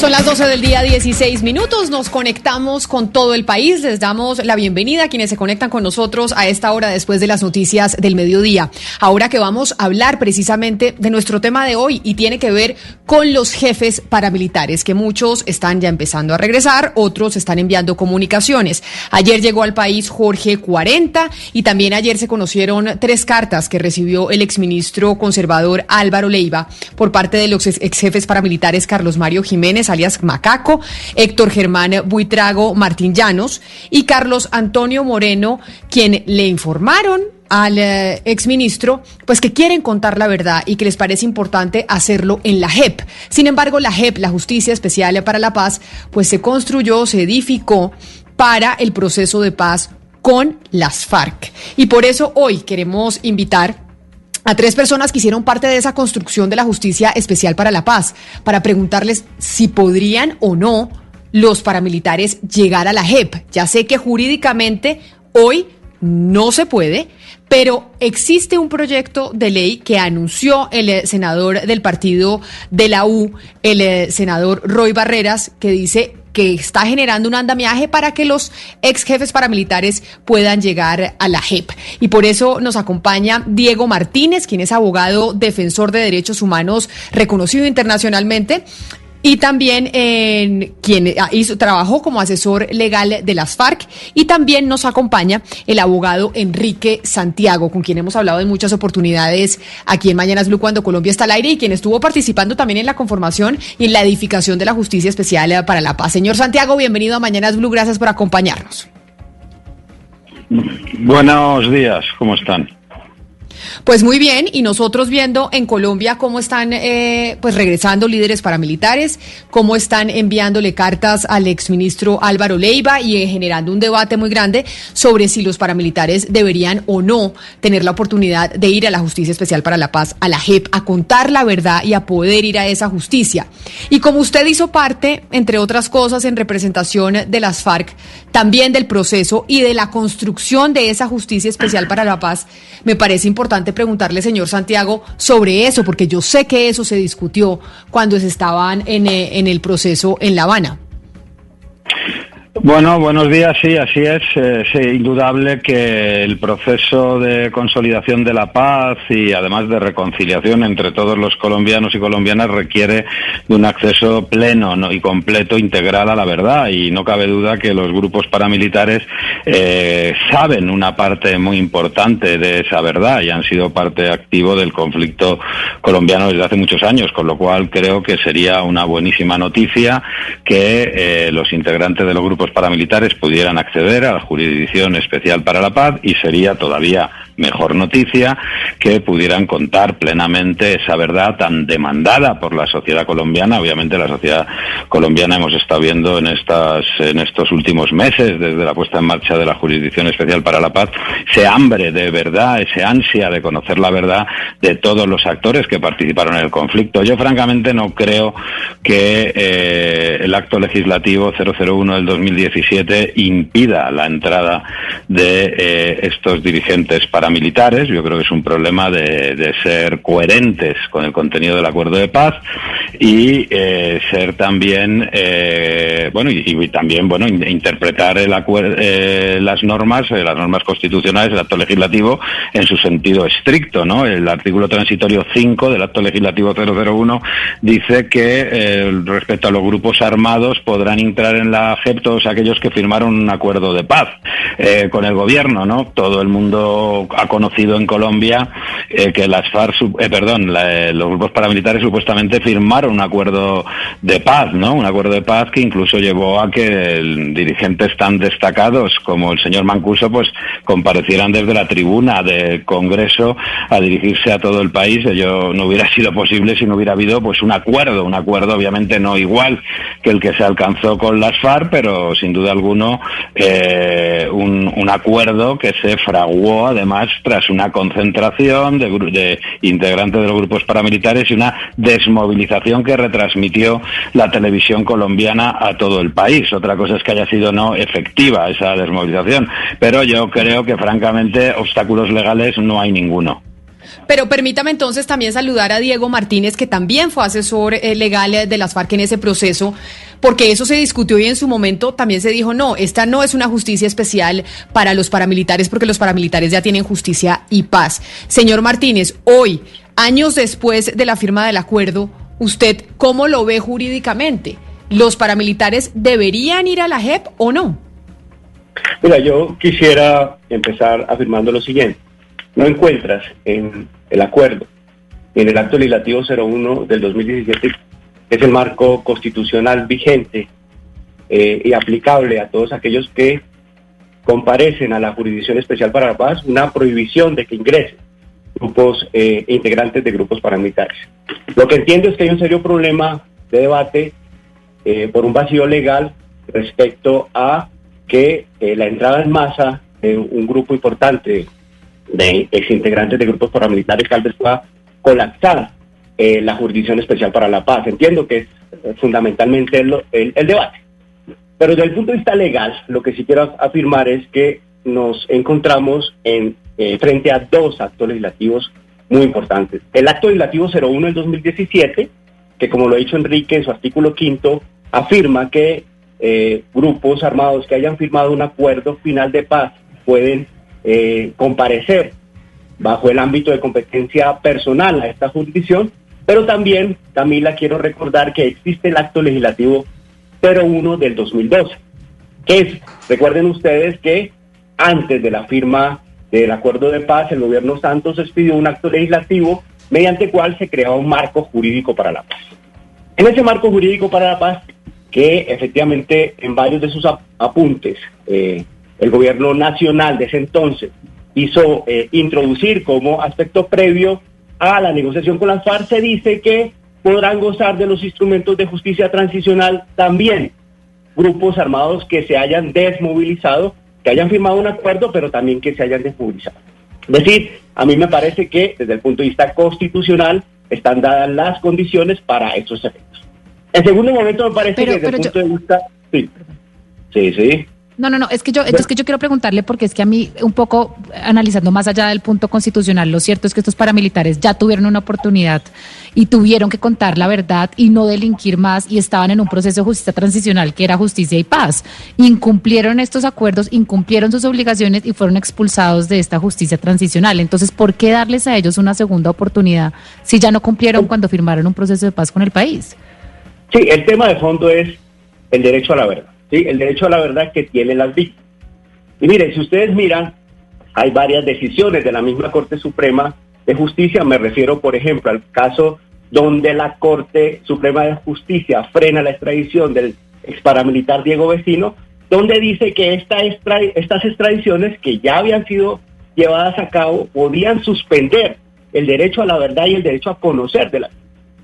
Son las 12 del día, 16 minutos. Nos conectamos con todo el país. Les damos la bienvenida a quienes se conectan con nosotros a esta hora después de las noticias del mediodía. Ahora que vamos a hablar precisamente de nuestro tema de hoy y tiene que ver con los jefes paramilitares, que muchos están ya empezando a regresar, otros están enviando comunicaciones. Ayer llegó al país Jorge 40 y también ayer se conocieron tres cartas que recibió el exministro conservador Álvaro Leiva por parte de los ex jefes paramilitares Carlos Mario Jiménez alias Macaco, Héctor Germán Buitrago Martín Llanos y Carlos Antonio Moreno, quien le informaron al eh, exministro, pues que quieren contar la verdad y que les parece importante hacerlo en la JEP. Sin embargo, la JEP, la Justicia Especial para la Paz, pues se construyó, se edificó para el proceso de paz con las FARC. Y por eso hoy queremos invitar a tres personas que hicieron parte de esa construcción de la Justicia Especial para la Paz, para preguntarles si podrían o no los paramilitares llegar a la JEP. Ya sé que jurídicamente hoy no se puede, pero existe un proyecto de ley que anunció el eh, senador del partido de la U, el eh, senador Roy Barreras, que dice que está generando un andamiaje para que los ex jefes paramilitares puedan llegar a la JEP. Y por eso nos acompaña Diego Martínez, quien es abogado defensor de derechos humanos reconocido internacionalmente y también en quien hizo, trabajó como asesor legal de las FARC y también nos acompaña el abogado Enrique Santiago, con quien hemos hablado en muchas oportunidades aquí en Mañanas Blue cuando Colombia está al aire y quien estuvo participando también en la conformación y en la edificación de la Justicia Especial para la Paz. Señor Santiago, bienvenido a Mañanas Blue, gracias por acompañarnos. Buenos días, ¿cómo están? Pues muy bien, y nosotros viendo en Colombia cómo están eh, pues regresando líderes paramilitares, cómo están enviándole cartas al exministro Álvaro Leiva y eh, generando un debate muy grande sobre si los paramilitares deberían o no tener la oportunidad de ir a la Justicia Especial para la Paz, a la JEP, a contar la verdad y a poder ir a esa justicia. Y como usted hizo parte, entre otras cosas, en representación de las FARC, también del proceso y de la construcción de esa Justicia Especial para la Paz, me parece importante preguntarle, señor Santiago, sobre eso, porque yo sé que eso se discutió cuando se estaban en, eh, en el proceso en La Habana. Bueno, buenos días. Sí, así es. Es indudable que el proceso de consolidación de la paz y además de reconciliación entre todos los colombianos y colombianas requiere de un acceso pleno y completo, integral a la verdad. Y no cabe duda que los grupos paramilitares eh, saben una parte muy importante de esa verdad y han sido parte activo del conflicto colombiano desde hace muchos años, con lo cual creo que sería una buenísima noticia que eh, los integrantes de los grupos paramilitares pudieran acceder a la Jurisdicción Especial para la Paz y sería todavía mejor noticia que pudieran contar plenamente esa verdad tan demandada por la sociedad colombiana. Obviamente la sociedad colombiana hemos estado viendo en estas en estos últimos meses desde la puesta en marcha de la Jurisdicción Especial para la Paz ese hambre de verdad, ese ansia de conocer la verdad de todos los actores que participaron en el conflicto. Yo francamente no creo que eh, el acto legislativo 001 del 2017 impida la entrada de eh, estos dirigentes para militares. Yo creo que es un problema de, ser coherentes con el contenido del acuerdo de paz y eh, ser también, eh, bueno, y, también, bueno, interpretar el eh, las normas, las normas constitucionales, el acto legislativo en su sentido estricto, ¿no? El artículo transitorio 5 del acto legislativo 001 dice que respecto a los grupos armados podrán entrar en la JEP todos aquellos que firmaron un acuerdo de paz eh, con el gobierno, ¿no? Todo el mundo ha conocido en Colombia eh, que las FARC, eh, perdón, los grupos paramilitares supuestamente firmaron un acuerdo de paz, ¿no? Un acuerdo de paz que incluso llevó a que dirigentes tan destacados como el señor Mancuso, pues comparecieran desde la tribuna del Congreso a dirigirse a todo el país. Ello no hubiera sido posible si no hubiera habido pues un acuerdo, un acuerdo obviamente no igual que el que se alcanzó con las FARC, pero sin duda alguno eh, un, un, acuerdo que se fraguó además tras una concentración de, de integrantes de los grupos paramilitares y una desmovilización que retransmitió la televisión colombiana a todo el país. Otra cosa es que haya sido no efectiva esa desmovilización, pero yo creo que francamente obstáculos legales no hay ninguno. Pero permítame entonces también saludar a Diego Martínez, que también fue asesor eh, legal de las FARC en ese proceso, porque eso se discutió y en su momento también se dijo, no, esta no es una justicia especial para los paramilitares, porque los paramilitares ya tienen justicia y paz. Señor Martínez, hoy, años después de la firma del acuerdo, ¿usted cómo lo ve jurídicamente? ¿Los paramilitares deberían ir a la JEP o no? Mira, yo quisiera empezar afirmando lo siguiente no encuentras en el acuerdo, en el acto legislativo 01 del 2017, que es el marco constitucional vigente eh, y aplicable a todos aquellos que comparecen a la Jurisdicción Especial para la Paz, una prohibición de que ingresen grupos eh, integrantes de grupos paramilitares. Lo que entiendo es que hay un serio problema de debate eh, por un vacío legal respecto a que la entrada en masa de un grupo importante de exintegrantes de grupos paramilitares tal vez pueda colapsar eh, la Jurisdicción Especial para la Paz. Entiendo que es eh, fundamentalmente el, debate. Pero desde el punto de vista legal, lo que sí quiero afirmar es que nos encontramos en, eh, frente a dos actos legislativos muy importantes. El acto legislativo 01 del 2017, que como lo ha dicho Enrique en su artículo quinto, afirma que grupos armados que hayan firmado un acuerdo final de paz pueden eh, comparecer bajo el ámbito de competencia personal a esta jurisdicción, pero también, Camila, quiero recordar que existe el acto legislativo 01 del 2012, que es, recuerden ustedes que antes de la firma del acuerdo de paz, el gobierno Santos expidió un acto legislativo mediante el cual se creaba un marco jurídico para la paz. En ese marco jurídico para la paz, que efectivamente en varios de sus apuntes eh, el gobierno nacional de ese entonces hizo eh, introducir como aspecto previo a la negociación con las FARC, se dice que podrán gozar de los instrumentos de justicia transicional también grupos armados que se hayan desmovilizado, que hayan firmado un acuerdo, pero también que se hayan desmovilizado. Es decir, a mí me parece que desde el punto de vista constitucional están dadas las condiciones para estos efectos. En segundo momento me parece que desde el punto de vista... Sí, sí, sí. No, no, no, es que yo, es que yo quiero preguntarle porque es que a mí, un poco analizando más allá del punto constitucional, lo cierto es que estos paramilitares ya tuvieron una oportunidad y tuvieron que contar la verdad y no delinquir más y estaban en un proceso de justicia transicional que era justicia y paz. Incumplieron estos acuerdos, incumplieron sus obligaciones y fueron expulsados de esta justicia transicional. Entonces, ¿por qué darles a ellos una segunda oportunidad si ya no cumplieron cuando firmaron un proceso de paz con el país? Sí, el tema de fondo es el derecho a la verdad. ¿Sí? el derecho a la verdad que tienen las víctimas. Y miren, si ustedes miran, hay varias decisiones de la misma Corte Suprema de Justicia, me refiero por ejemplo al caso donde la Corte Suprema de Justicia frena la extradición del ex paramilitar Diego Vecino, donde dice que esta estas extradiciones que ya habían sido llevadas a cabo podían suspender el derecho a la verdad y el derecho a conocer de la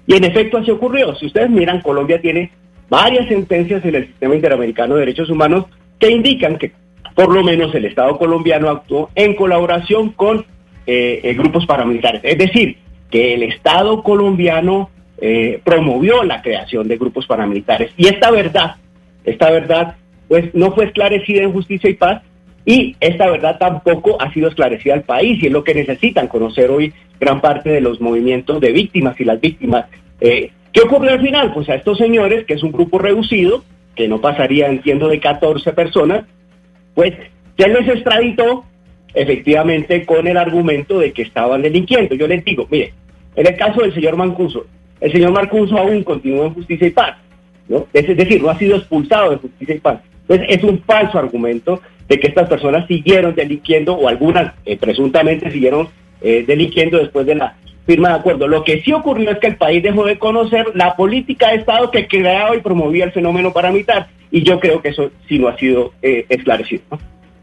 y en efecto así ocurrió. Si ustedes miran, Colombia tiene varias sentencias en el sistema interamericano de derechos humanos que indican que por lo menos el Estado colombiano actuó en colaboración con eh, eh, grupos paramilitares. Es decir, que el Estado colombiano eh, promovió la creación de grupos paramilitares. Y esta verdad, esta verdad, pues no fue esclarecida en justicia y paz y esta verdad tampoco ha sido esclarecida al país y es lo que necesitan conocer hoy gran parte de los movimientos de víctimas y las víctimas. ¿Qué ocurrió al final? Pues a estos señores, que es un grupo reducido, que no pasaría, entiendo, de 14 personas, pues se les extraditó efectivamente con el argumento de que estaban delinquiendo. Yo les digo, mire, en el caso del señor Mancuso, el señor Mancuso aún continúa en justicia y paz. ¿no? Es decir, no ha sido expulsado de justicia y paz. Entonces es un falso argumento de que estas personas siguieron delinquiendo o algunas eh, presuntamente siguieron eh, delinquiendo después de la firma de acuerdo. Lo que sí ocurrió es que el país dejó de conocer la política de Estado que creaba y promovía el fenómeno paramilitar y yo creo que eso sí no ha sido eh, esclarecido.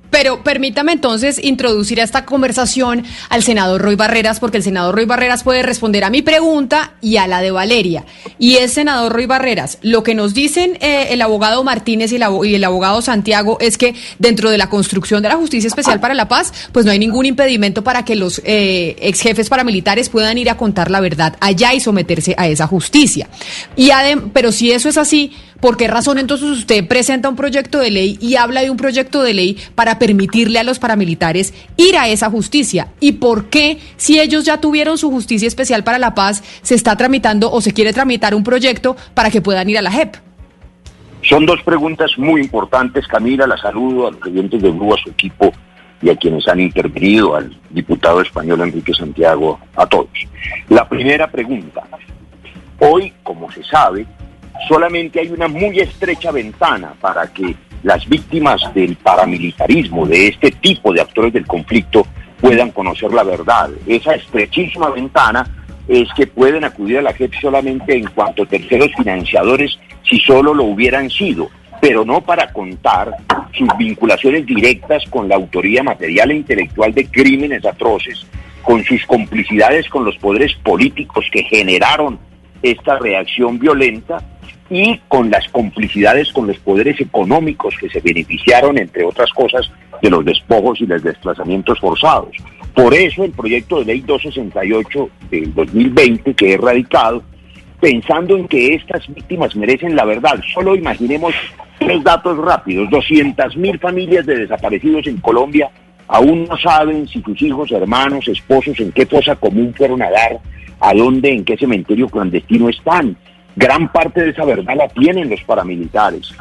Pero permítame entonces introducir a esta conversación al senador Roy Barreras, porque el senador Roy Barreras puede responder a mi pregunta y a la de Valeria. Y es senador Roy Barreras. Lo que nos dicen eh, el abogado Martínez y el, abogado Santiago es que dentro de la construcción de la Justicia Especial para la Paz, pues no hay ningún impedimento para que los eh, ex jefes paramilitares puedan ir a contar la verdad allá y someterse a esa justicia. Y pero si eso es así, ¿Por qué razón entonces usted presenta un proyecto de ley y habla de un proyecto de ley para permitirle a los paramilitares ir a esa justicia? ¿Y por qué, si ellos ya tuvieron su justicia especial para la paz, se está tramitando o se quiere tramitar un proyecto para que puedan ir a la JEP? Son dos preguntas muy importantes, Camila. La saludo a los clientes de Blue, a su equipo y a quienes han intervenido, al diputado español Enrique Santiago, a todos. La primera pregunta. Hoy, como se sabe, solamente hay una muy estrecha ventana para que las víctimas del paramilitarismo, de este tipo de actores del conflicto, puedan conocer la verdad. Esa estrechísima ventana es que pueden acudir a la JEP solamente en cuanto a terceros financiadores si solo lo hubieran sido, pero no para contar sus vinculaciones directas con la autoría material e intelectual de crímenes atroces, con sus complicidades con los poderes políticos que generaron esta reacción violenta y con las complicidades con los poderes económicos que se beneficiaron, entre otras cosas, de los despojos y los desplazamientos forzados. Por eso el proyecto de ley 268 del 2020 que es radicado, pensando en que estas víctimas merecen la verdad. Solo imaginemos tres datos rápidos. 200 mil familias de desaparecidos en Colombia aún no saben si sus hijos, hermanos, esposos, en qué fosa común fueron a dar, a dónde, en qué cementerio clandestino están. Gran parte de esa verdad la tienen los paramilitares.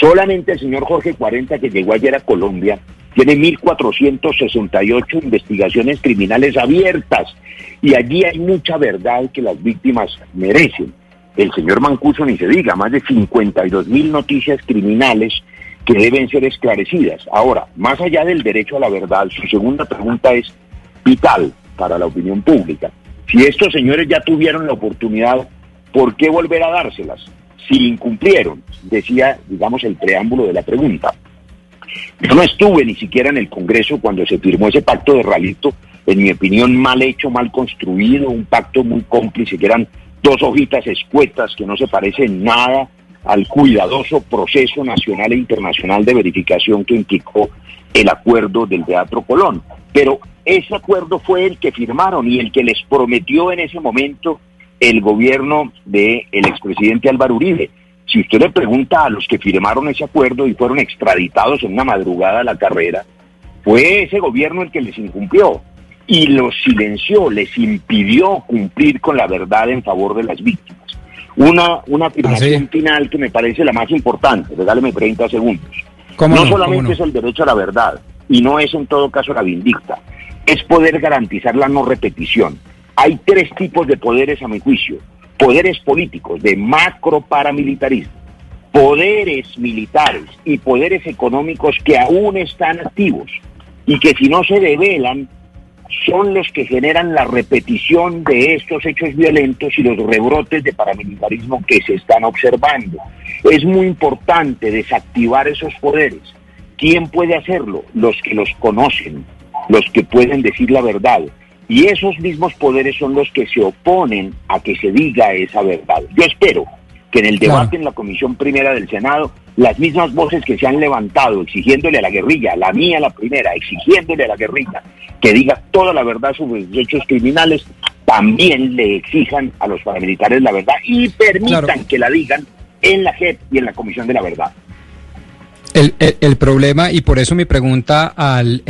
Solamente el señor Jorge 40, que llegó ayer a Colombia, tiene 1.468 investigaciones criminales abiertas y allí hay mucha verdad que las víctimas merecen. El señor Mancuso ni se diga, más de 52 mil noticias criminales que deben ser esclarecidas. Ahora, más allá del derecho a la verdad, su segunda pregunta es vital para la opinión pública. Si estos señores ya tuvieron la oportunidad ¿por qué volver a dárselas? Si incumplieron, decía, digamos, el preámbulo de la pregunta. Yo no estuve ni siquiera en el Congreso cuando se firmó ese pacto de Ralito, en mi opinión mal hecho, mal construido, un pacto muy cómplice, que eran dos hojitas escuetas que no se parecen nada al cuidadoso proceso nacional e internacional de verificación que implicó el acuerdo del Teatro Colón. Pero ese acuerdo fue el que firmaron y el que les prometió en ese momento el gobierno del el expresidente Álvaro Uribe. Si usted le pregunta a los que firmaron ese acuerdo y fueron extraditados en una madrugada a la carrera, fue ese gobierno el que les incumplió y los silenció, les impidió cumplir con la verdad en favor de las víctimas. Una, una afirmación ¿Ah, final que me parece la más importante, regáleme 30 segundos. No, solamente es el derecho a la verdad, y no es en todo caso la vindicta, es poder garantizar la no repetición. Hay tres tipos de poderes a mi juicio. Poderes políticos de macro paramilitarismo, poderes militares y poderes económicos que aún están activos y que si no se develan son los que generan la repetición de estos hechos violentos y los rebrotes de paramilitarismo que se están observando. Es muy importante desactivar esos poderes. ¿Quién puede hacerlo? Los que los conocen, los que pueden decir la verdad. Y esos mismos poderes son los que se oponen a que se diga esa verdad. Yo espero que en el debate en la Comisión Primera del Senado, las mismas voces que se han levantado exigiéndole a la guerrilla, la mía la primera, exigiéndole a la guerrilla que diga toda la verdad sobre los hechos criminales, también le exijan a los paramilitares la verdad y permitan que la digan en la JEP y en la Comisión de la Verdad. El, el, problema, y por eso mi pregunta al,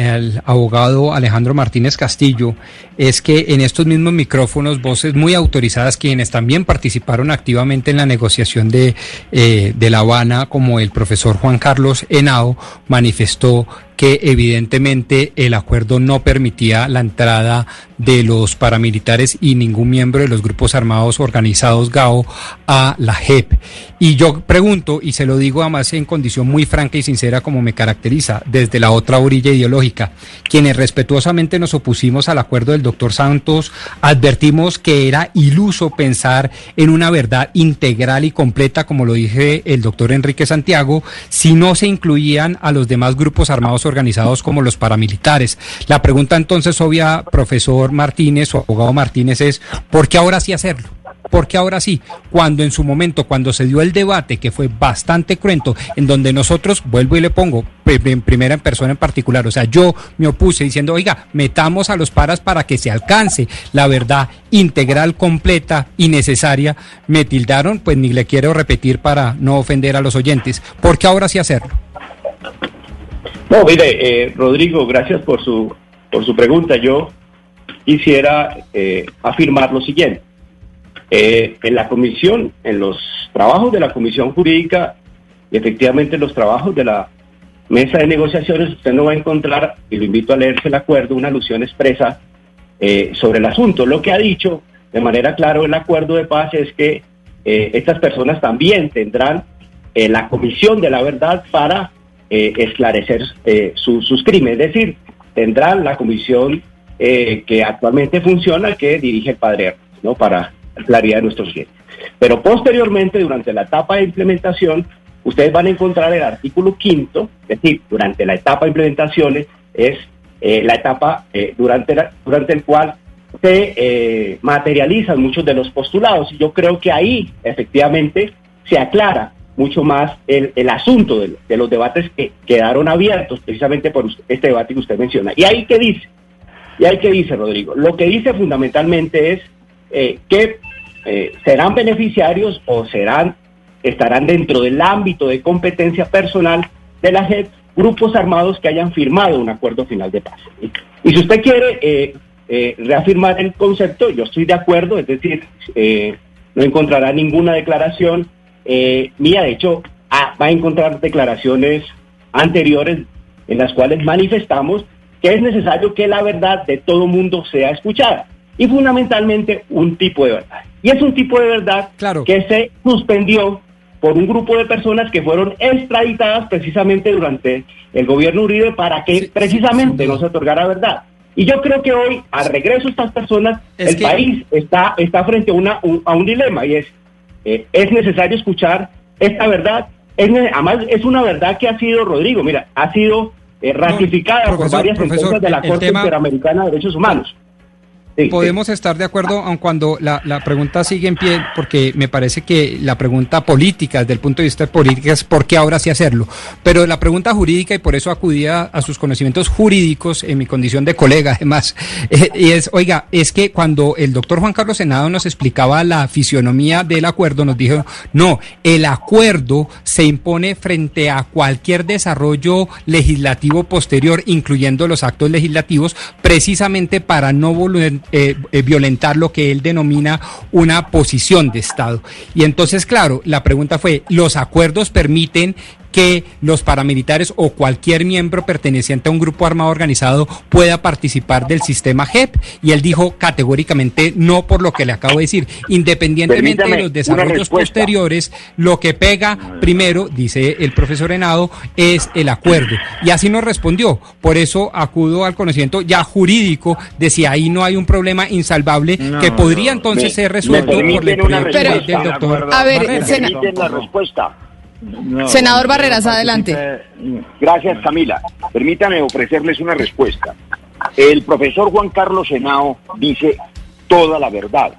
abogado Alejandro Martínez Castillo, es que en estos mismos micrófonos, voces muy autorizadas, quienes también participaron activamente en la negociación de, eh, de La Habana, como el profesor Juan Carlos Henao, manifestó que evidentemente el acuerdo no permitía la entrada de los paramilitares y ningún miembro de los grupos armados organizados GAO a la JEP. Y yo pregunto, y se lo digo además en condición muy franca y sincera como me caracteriza, desde la otra orilla ideológica, quienes respetuosamente nos opusimos al acuerdo del doctor Santos, advertimos que era iluso pensar en una verdad integral y completa, como lo dije el doctor Enrique Santiago, si no se incluían a los demás grupos armados organizados como los paramilitares. La pregunta entonces obvia, profesor Martínez o abogado Martínez, es ¿por qué ahora sí hacerlo? porque ahora sí, cuando en su momento, cuando se dio el debate, que fue bastante cruento, en donde nosotros, vuelvo y le pongo, en primera en persona en particular, o sea, yo me opuse diciendo, oiga, metamos a los paras para que se alcance la verdad integral, completa y necesaria, me tildaron, pues ni le quiero repetir para no ofender a los oyentes, ¿por qué ahora sí hacerlo? No, mire, eh, Rodrigo, gracias por su, por su pregunta. Yo quisiera eh, afirmar lo siguiente. Eh, en la comisión, en los trabajos de la comisión jurídica y efectivamente en los trabajos de la mesa de negociaciones, usted no va a encontrar, y lo invito a leerse el acuerdo, una alusión expresa eh, sobre el asunto. Lo que ha dicho de manera clara el acuerdo de paz es que eh, estas personas también tendrán la comisión de la verdad para esclarecer sus crímenes, es decir, tendrán la comisión que actualmente funciona que dirige el padre, ¿no? Para claridad de nuestros clientes. Pero posteriormente, durante la etapa de implementación, ustedes van a encontrar el artículo quinto, es decir, durante la etapa de implementación es eh, la etapa eh, durante, durante el cual se eh, materializan muchos de los postulados. Y yo creo que ahí efectivamente se aclara mucho más el, el asunto de, los debates que quedaron abiertos precisamente por este debate que usted menciona. ¿Y ahí qué dice? ¿Y ahí qué dice, Rodrigo? Lo que dice fundamentalmente es eh, que eh, serán beneficiarios o serán estarán dentro del ámbito de competencia personal de la JEP grupos armados que hayan firmado un acuerdo final de paz. Y si usted quiere eh, reafirmar el concepto, yo estoy de acuerdo, es decir, no encontrará ninguna declaración mía, de hecho, ah, va a encontrar declaraciones anteriores en las cuales manifestamos que es necesario que la verdad de todo mundo sea escuchada y fundamentalmente un tipo de verdad. Y es un tipo de verdad que se suspendió por un grupo de personas que fueron extraditadas precisamente durante el gobierno Uribe para que precisamente no se otorgara verdad. Y yo creo que hoy, al regreso de estas personas, el país está, está frente a, una, a un dilema y es, eh, es necesario escuchar esta verdad. Es, además, es una verdad que ha sido, Rodrigo, mira, ha sido eh, ratificada por varias sentencias de la Corte Interamericana de Derechos Humanos. Podemos estar de acuerdo aun cuando la, la, pregunta sigue en pie, porque me parece que la pregunta política, desde el punto de vista político, es por qué ahora sí hacerlo. Pero la pregunta jurídica, y por eso acudía a sus conocimientos jurídicos en mi condición de colega, además, eh, y es, oiga, es que cuando el doctor Juan Carlos Senado nos explicaba la fisionomía del acuerdo, nos dijo, no, el acuerdo se impone frente a cualquier desarrollo legislativo posterior, incluyendo los actos legislativos, precisamente para no volver eh, eh, violentar lo que él denomina una posición de Estado. Y entonces, claro, la pregunta fue, ¿los acuerdos permiten que los paramilitares o cualquier miembro perteneciente a un grupo armado organizado pueda participar del sistema JEP. Y él dijo categóricamente no por lo que le acabo de decir. Independientemente de los desarrollos posteriores, lo que pega primero, dice el profesor Henado, es el acuerdo. Y así nos respondió. Por eso acudo al conocimiento ya jurídico de si ahí no hay un problema insalvable que podría entonces ser resuelto por el del doctor. A ver, la respuesta. Senador Barreras, adelante. Gracias, Camila. Permítame ofrecerles una respuesta. El profesor Juan Carlos Senao dice toda la verdad.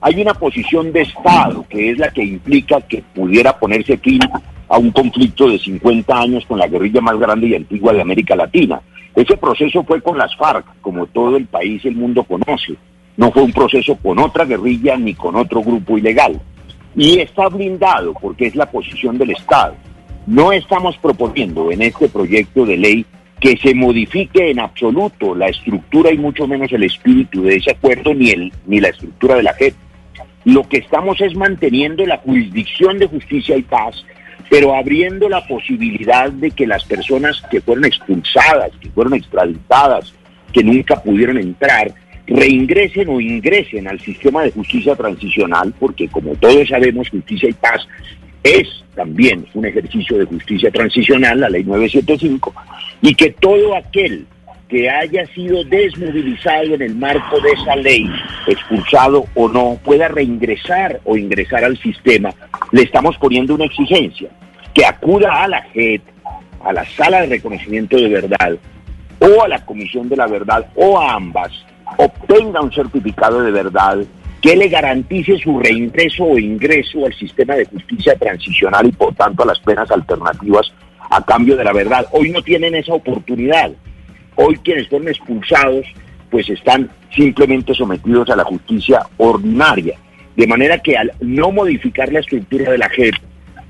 Hay una posición de Estado que es la que implica que pudiera ponerse fin a un conflicto de 50 años con la guerrilla más grande y antigua de América Latina. Ese proceso fue con las FARC, como todo el país y el mundo conoce. No fue un proceso con otra guerrilla ni con otro grupo ilegal y está blindado porque es la posición del Estado. No estamos proponiendo en este proyecto de ley que se modifique en absoluto la estructura y mucho menos el espíritu de ese acuerdo ni, el, ni la estructura de la JEP. Lo que estamos es manteniendo la jurisdicción de justicia y paz pero abriendo la posibilidad de que las personas que fueron expulsadas, que fueron extraditadas, que nunca pudieron entrar, reingresen o ingresen al sistema de justicia transicional, porque como todos sabemos, justicia y paz es también un ejercicio de justicia transicional, la ley 975, y que todo aquel que haya sido desmovilizado en el marco de esa ley, expulsado o no, pueda reingresar o ingresar al sistema, le estamos poniendo una exigencia, que acuda a la JET, a la sala de reconocimiento de verdad, o a la Comisión de la Verdad, o a ambas, obtenga un certificado de verdad que le garantice su reingreso o ingreso al sistema de justicia transicional y por tanto a las penas alternativas a cambio de la verdad. Hoy no tienen esa oportunidad. Hoy quienes fueron expulsados pues están simplemente sometidos a la justicia ordinaria. De manera que al no modificar la estructura de la JEP,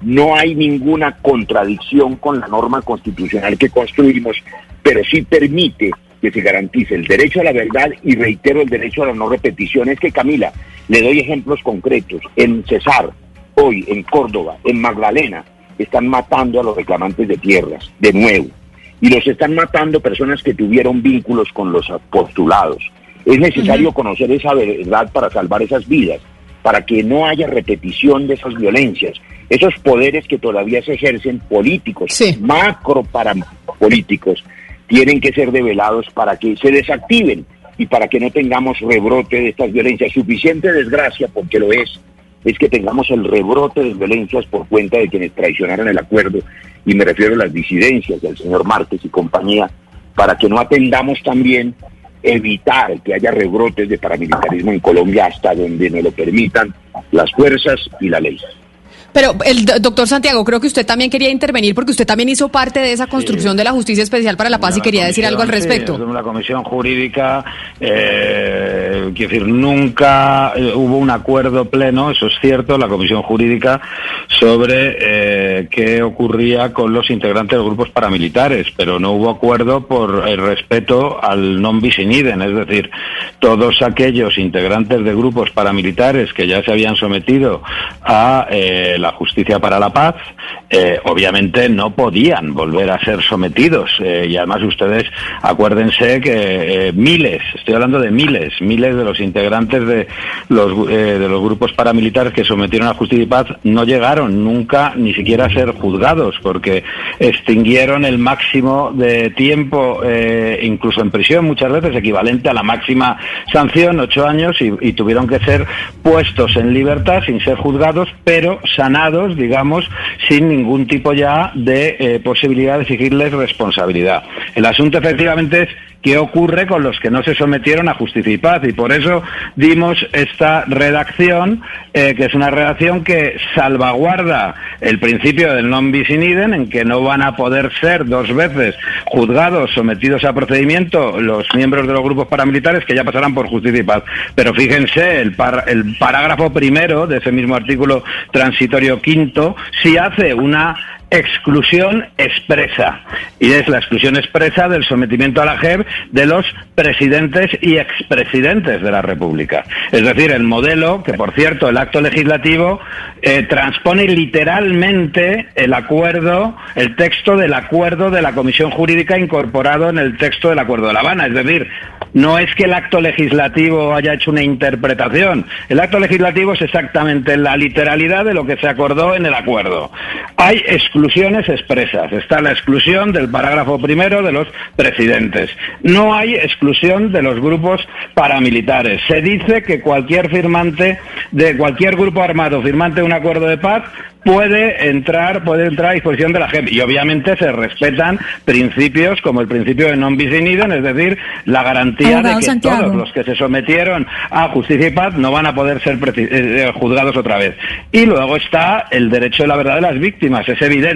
no hay ninguna contradicción con la norma constitucional que construimos, pero sí permite que se garantice el derecho a la verdad y reitero el derecho a la no repetición. Es que Camila, le doy ejemplos concretos. En Cesar, hoy, en Córdoba, en Magdalena, están matando a los reclamantes de tierras, de nuevo. Y los están matando personas que tuvieron vínculos con los postulados. Es necesario conocer esa verdad para salvar esas vidas, para que no haya repetición de esas violencias. Esos poderes que todavía se ejercen políticos, macro para políticos, tienen que ser develados para que se desactiven y para que no tengamos rebrote de estas violencias. Suficiente desgracia, porque lo es, es que tengamos el rebrote de violencias por cuenta de quienes traicionaron el acuerdo, y me refiero a las disidencias del señor Márquez y compañía, para que no atendamos también evitar que haya rebrotes de paramilitarismo en Colombia hasta donde nos lo permitan las fuerzas y la ley. Pero el doctor Santiago, creo que usted también quería intervenir porque usted también hizo parte de esa construcción de la Justicia Especial para la Paz y quería decir algo al respecto. Sí, la Comisión Jurídica, eh, quiero decir, nunca eh, hubo un acuerdo pleno, eso es cierto, la Comisión Jurídica, sobre eh, qué ocurría con los integrantes de grupos paramilitares, pero no hubo acuerdo por el respeto al non bis in idem, es decir, todos aquellos integrantes de grupos paramilitares que ya se habían sometido a eh, la justicia para la paz, eh, obviamente no podían volver a ser sometidos. Eh, y además ustedes acuérdense que eh, miles, estoy hablando de miles, miles de los integrantes de los, de los grupos paramilitares que sometieron a justicia y paz no llegaron nunca ni siquiera a ser juzgados porque extinguieron el máximo de tiempo, incluso en prisión muchas veces, equivalente a la máxima sanción, ocho años, y, y tuvieron que ser puestos en libertad sin ser juzgados, pero digamos, sin ningún tipo ya de eh, posibilidad de exigirles responsabilidad. El asunto efectivamente es qué ocurre con los que no se sometieron a justicia y paz. Y por eso dimos esta redacción, eh, que es una redacción que salvaguarda el principio del non bis in idem, en que no van a poder ser dos veces juzgados, sometidos a procedimiento los miembros de los grupos paramilitares que ya pasarán por justicia y paz. Pero fíjense, el, el parágrafo primero de ese mismo artículo transitorio quinto, si hace una exclusión expresa. Y es la exclusión expresa del sometimiento a la JEP de los presidentes y expresidentes de la República. Es decir, el modelo, que por cierto el acto legislativo eh, transpone literalmente el acuerdo, el texto del acuerdo de la Comisión Jurídica incorporado en el texto del Acuerdo de La Habana. Es decir, no es que el acto legislativo haya hecho una interpretación. El acto legislativo es exactamente la literalidad de lo que se acordó en el acuerdo. Hay exclusiones expresas. Está la exclusión del parágrafo primero de los presidentes. No hay exclusión de los grupos paramilitares. Se dice que cualquier firmante de cualquier grupo armado firmante de un acuerdo de paz puede entrar, puede entrar a disposición de la JEP. Y obviamente se respetan principios como el principio de non bis in idem, es decir, la garantía de que todos los que se sometieron a justicia y paz no van a poder ser eh, eh, juzgados otra vez. Y luego está el derecho de la verdad de las víctimas, es evidente.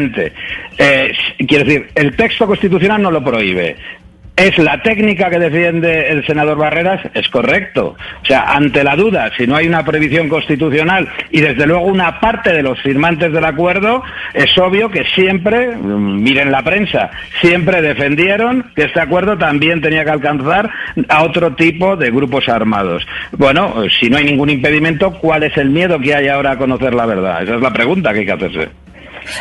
Eh, quiero decir, el texto constitucional no lo prohíbe es la técnica que defiende el senador Barreras, es correcto. O sea, ante la duda, si no hay una previsión constitucional y desde luego una parte de los firmantes del acuerdo, es obvio que siempre, mm, miren la prensa, siempre defendieron que este acuerdo también tenía que alcanzar a otro tipo de grupos armados. Bueno, si no hay ningún impedimento, ¿cuál es el miedo que hay ahora a conocer la verdad? Esa es la pregunta que hay que hacerse.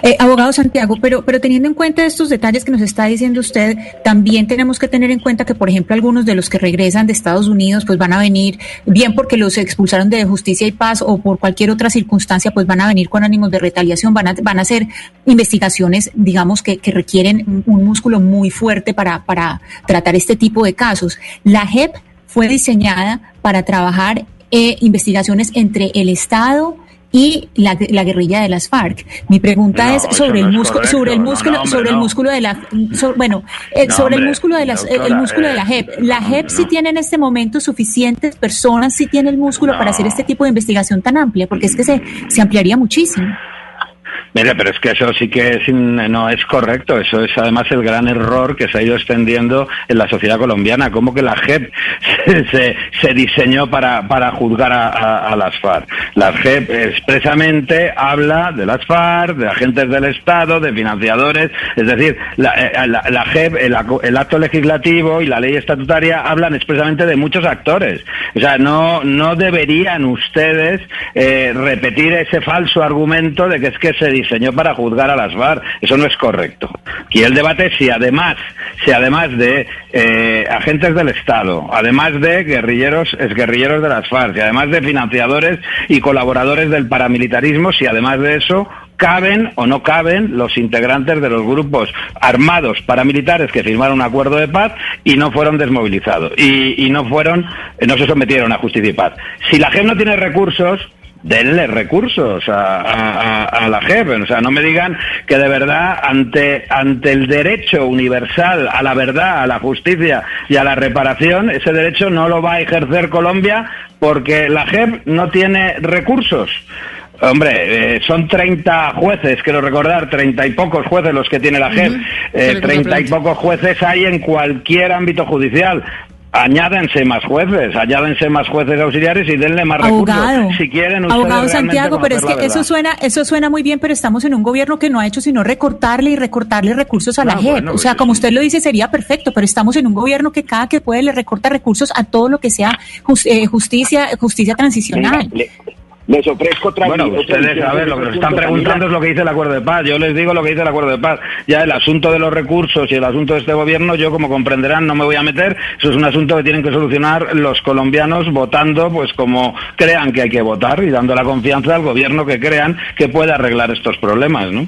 Eh, abogado Santiago, pero, pero teniendo en cuenta estos detalles que nos está diciendo usted, también tenemos que tener en cuenta que, por ejemplo, algunos de los que regresan de Estados Unidos, pues van a venir, bien porque los expulsaron de justicia y paz o por cualquier otra circunstancia, pues van a venir con ánimos de retaliación, van a, van a hacer investigaciones, digamos, que, que requieren un músculo muy fuerte para, para tratar este tipo de casos. La JEP fue diseñada para trabajar eh, investigaciones entre el Estado, y la, la, guerrilla de las FARC. Mi pregunta es sobre el músculo, sobre el músculo, sobre el músculo de la, bueno, eh, sobre el músculo de las, el músculo de la JEP. La JEP sí tiene en este momento suficientes personas, sí tiene el músculo para hacer este tipo de investigación tan amplia, porque es que se, se ampliaría muchísimo. Mire, pero es que eso sí que no es correcto. Eso es además el gran error que se ha ido extendiendo en la sociedad colombiana. Como que la JEP se, se diseñó para, para juzgar a, las FARC. La JEP expresamente habla de las FARC, de agentes del Estado, de financiadores. Es decir, la, eh, la, JEP, el, acto legislativo y la ley estatutaria hablan expresamente de muchos actores. O sea, no, no deberían ustedes eh, repetir ese falso argumento de que es que se diseñó para juzgar a las FARC. Eso no es correcto. Y el debate si además, si además de eh, agentes del Estado, además de guerrilleros, exguerrilleros de las FARC, y además de financiadores y colaboradores del paramilitarismo, si además de eso caben o no caben los integrantes de los grupos armados paramilitares que firmaron un acuerdo de paz y no fueron desmovilizados y, y no fueron no se sometieron a justicia y paz. Si la gente no tiene recursos, denle recursos a, la JEP. O sea, no me digan que de verdad ante, ante el derecho universal a la verdad, a la justicia y a la reparación, ese derecho no lo va a ejercer Colombia porque la JEP no tiene recursos. Hombre, eh, son 30 jueces, quiero recordar, 30 y pocos jueces los que tiene la JEP. 30 eh, y pocos jueces hay en cualquier ámbito judicial añádense más jueces, añádense más jueces auxiliares y denle más recursos. Si quieren Abogado Santiago, pero es que eso suena, eso suena muy bien, pero estamos en un gobierno que no ha hecho sino recortarle y recortarle recursos a la JEP. o sea, como usted lo dice, sería perfecto, pero estamos en un gobierno que cada que puede le recorta recursos a todo lo que sea eh, justicia, justicia transicional. Les ofrezco otra Bueno, ustedes, a ver, lo que nos están preguntando es lo que dice el acuerdo de paz. Yo les digo lo que dice el acuerdo de paz. Ya el asunto de los recursos y el asunto de este gobierno, yo como comprenderán, no me voy a meter. Eso es un asunto que tienen que solucionar los colombianos votando, pues como crean que hay que votar y dando la confianza al gobierno que crean que puede arreglar estos problemas, ¿no?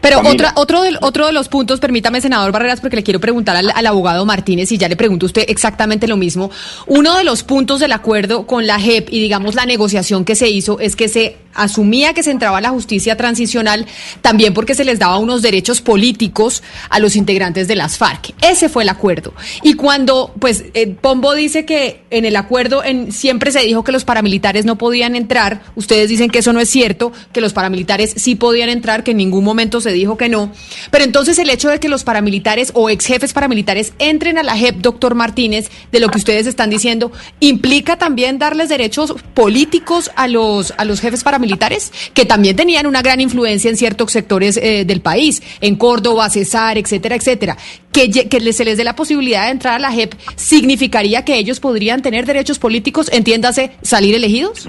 Pero otra, otro, de, otro de los puntos, permítame, senador Barreras, porque le quiero preguntar al, al abogado Martínez y ya le pregunto a usted exactamente lo mismo. Uno de los puntos del acuerdo con la JEP y digamos la negociación que se hizo es que se asumía que se entraba a la justicia transicional también porque se les daba unos derechos políticos a los integrantes de las FARC. Ese fue el acuerdo. Y cuando, pues, eh, Pombo dice que en el acuerdo en, siempre se dijo que los paramilitares no podían entrar, ustedes dicen que eso no es cierto, que los paramilitares sí podían entrar, que en ningún momento se dijo que no. Pero entonces el hecho de que los paramilitares o ex jefes paramilitares entren a la JEP, doctor Martínez, de lo que ustedes están diciendo, implica también darles derechos políticos a los, a los jefes paramilitares militares, que también tenían una gran influencia en ciertos sectores eh, del país, en Córdoba, Cesar, etcétera, etcétera. Que, que se les dé la posibilidad de entrar a la JEP, ¿significaría que ellos podrían tener derechos políticos, entiéndase, salir elegidos?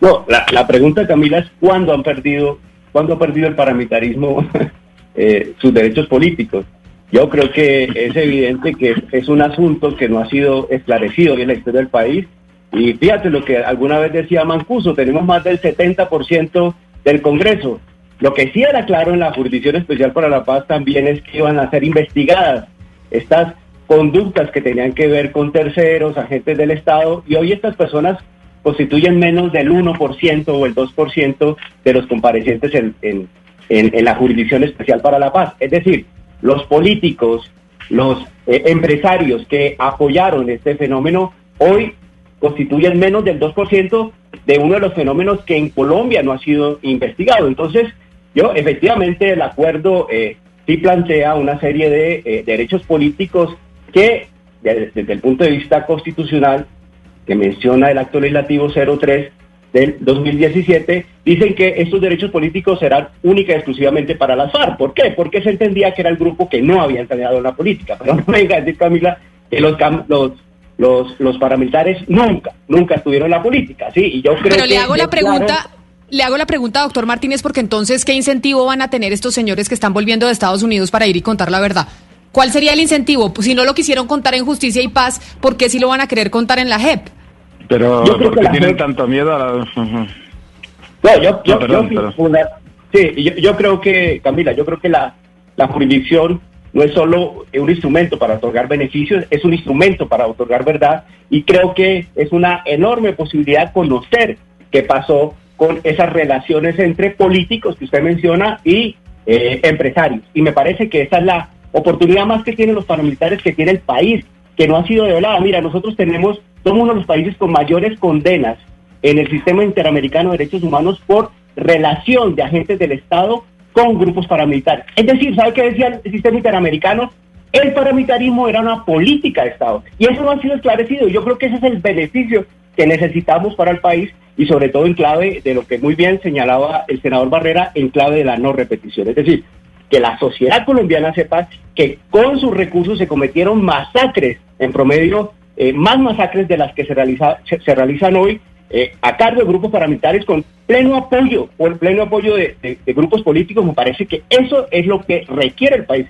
No, la, pregunta, Camila, es cuándo han perdido, cuándo ha perdido el paramilitarismo eh, sus derechos políticos. Yo creo que es evidente que es un asunto que no ha sido esclarecido en la historia del país y fíjate lo que alguna vez decía Mancuso, tenemos más del 70% del Congreso. Lo que sí era claro en la Jurisdicción Especial para la Paz también es que iban a ser investigadas estas conductas que tenían que ver con terceros, agentes del Estado, y hoy estas personas constituyen menos del 1% o el 2% de los comparecientes en, en, la Jurisdicción Especial para la Paz. Es decir, los políticos, los eh, empresarios que apoyaron este fenómeno, hoy constituyen menos del 2% de uno de los fenómenos que en Colombia no ha sido investigado. Entonces, yo efectivamente el acuerdo eh, sí plantea una serie de eh, derechos políticos que desde, el punto de vista constitucional que menciona el acto legislativo 03 del 2017, dicen que estos derechos políticos serán única y exclusivamente para las FARC. ¿Por qué? Porque se entendía que era el grupo que no había entrado en la política. Pero no venga a decir, Camila, que los, los los, los paramilitares nunca, nunca estuvieron en la política, ¿sí? Y yo creo Pero le hago la pregunta, Le hago la pregunta, doctor Martínez, porque entonces, ¿qué incentivo van a tener estos señores que están volviendo de Estados Unidos para ir y contar la verdad? ¿Cuál sería el incentivo? Pues si no lo quisieron contar en justicia y paz, ¿por qué si lo van a querer contar en la JEP? Pero, Yo creo ¿por que qué tienen gente- tanto miedo a la...? No, yo, yo, No, perdón, yo- perdón. una- sí, yo, yo creo que, Camila, yo creo que la, la jurisdicción no es solo un instrumento para otorgar beneficios, es un instrumento para otorgar verdad y creo que es una enorme posibilidad conocer qué pasó con esas relaciones entre políticos que usted menciona y eh, empresarios. Y me parece que esa es la oportunidad más que tienen los paramilitares, que tiene el país, que no ha sido develada. Mira, nosotros tenemos, somos uno de los países con mayores condenas en el sistema interamericano de derechos humanos por relación de agentes del Estado con grupos paramilitares. Es decir, ¿sabe qué decía el sistema interamericano? El paramilitarismo era una política de Estado y eso no ha sido esclarecido. Yo creo que ese es el beneficio que necesitamos para el país y sobre todo en clave de lo que muy bien señalaba el senador Barrera, en clave de la no repetición. Es decir, que la sociedad colombiana sepa que con sus recursos se cometieron masacres, en promedio eh, más masacres de las que se, realiza- se, se realizan hoy eh, a cargo de grupos paramilitares con pleno apoyo, por pleno apoyo de, grupos políticos. Me parece que eso es lo que requiere el país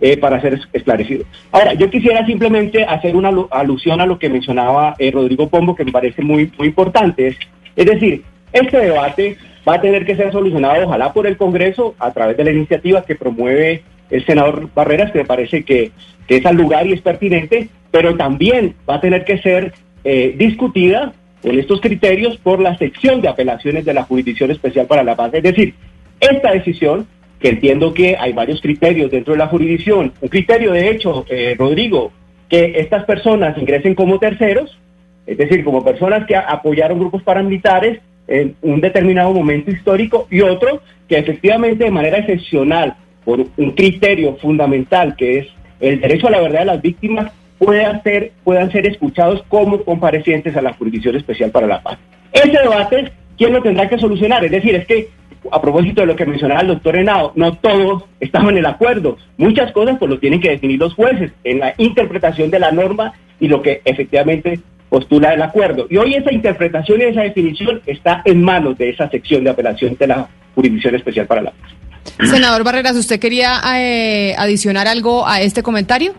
eh, para ser es- esclarecido. Ahora, yo quisiera simplemente hacer una alu- alusión a lo que mencionaba eh, Rodrigo Pombo, que me parece muy, muy importante. Es, es decir, este debate va a tener que ser solucionado, ojalá por el Congreso, a través de la iniciativa que promueve el senador Barreras, que me parece que, que es al lugar y es pertinente, pero también va a tener que ser eh, discutida con estos criterios por la sección de apelaciones de la Jurisdicción Especial para la Paz. Es decir, esta decisión, que entiendo que hay varios criterios dentro de la jurisdicción, un criterio de hecho, eh, Rodrigo, que estas personas ingresen como terceros, es decir, como personas que apoyaron grupos paramilitares en un determinado momento histórico y otro que efectivamente de manera excepcional, por un criterio fundamental que es el derecho a la verdad de las víctimas, puedan ser, puedan ser escuchados como comparecientes a la Jurisdicción Especial para la Paz. Ese debate, ¿quién lo tendrá que solucionar? Es decir, es que a propósito de lo que mencionaba el doctor Henao, no todos estaban en el acuerdo. Muchas cosas pues lo tienen que definir los jueces en la interpretación de la norma y lo que efectivamente postula el acuerdo. Y hoy esa interpretación y esa definición está en manos de esa sección de apelación de la Jurisdicción Especial para la Paz. Senador Barreras, ¿usted quería eh, adicionar algo a este comentario?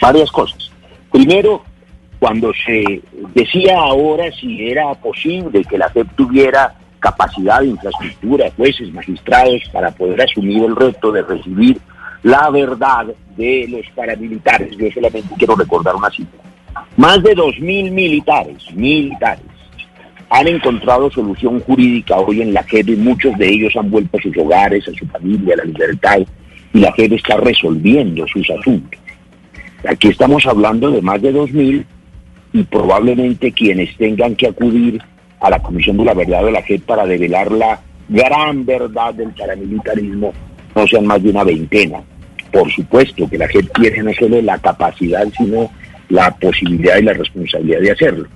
Varias cosas. Primero, cuando se decía ahora si era posible que la JEP tuviera capacidad de infraestructura, jueces, magistrados, para poder asumir el reto de recibir la verdad de los paramilitares. Yo solamente quiero recordar una cifra. Más de 2.000 militares, militares, han encontrado solución jurídica hoy en la JEP y muchos de ellos han vuelto a sus hogares, a su familia, a la libertad, y la JEP está resolviendo sus asuntos. Aquí estamos hablando de más de 2.000 y probablemente quienes tengan que acudir a la Comisión de la Verdad de la JEP para develar la gran verdad del paramilitarismo no sean más de una veintena. Por supuesto que la JEP tiene no solo la capacidad, sino la posibilidad y la responsabilidad de hacerlo.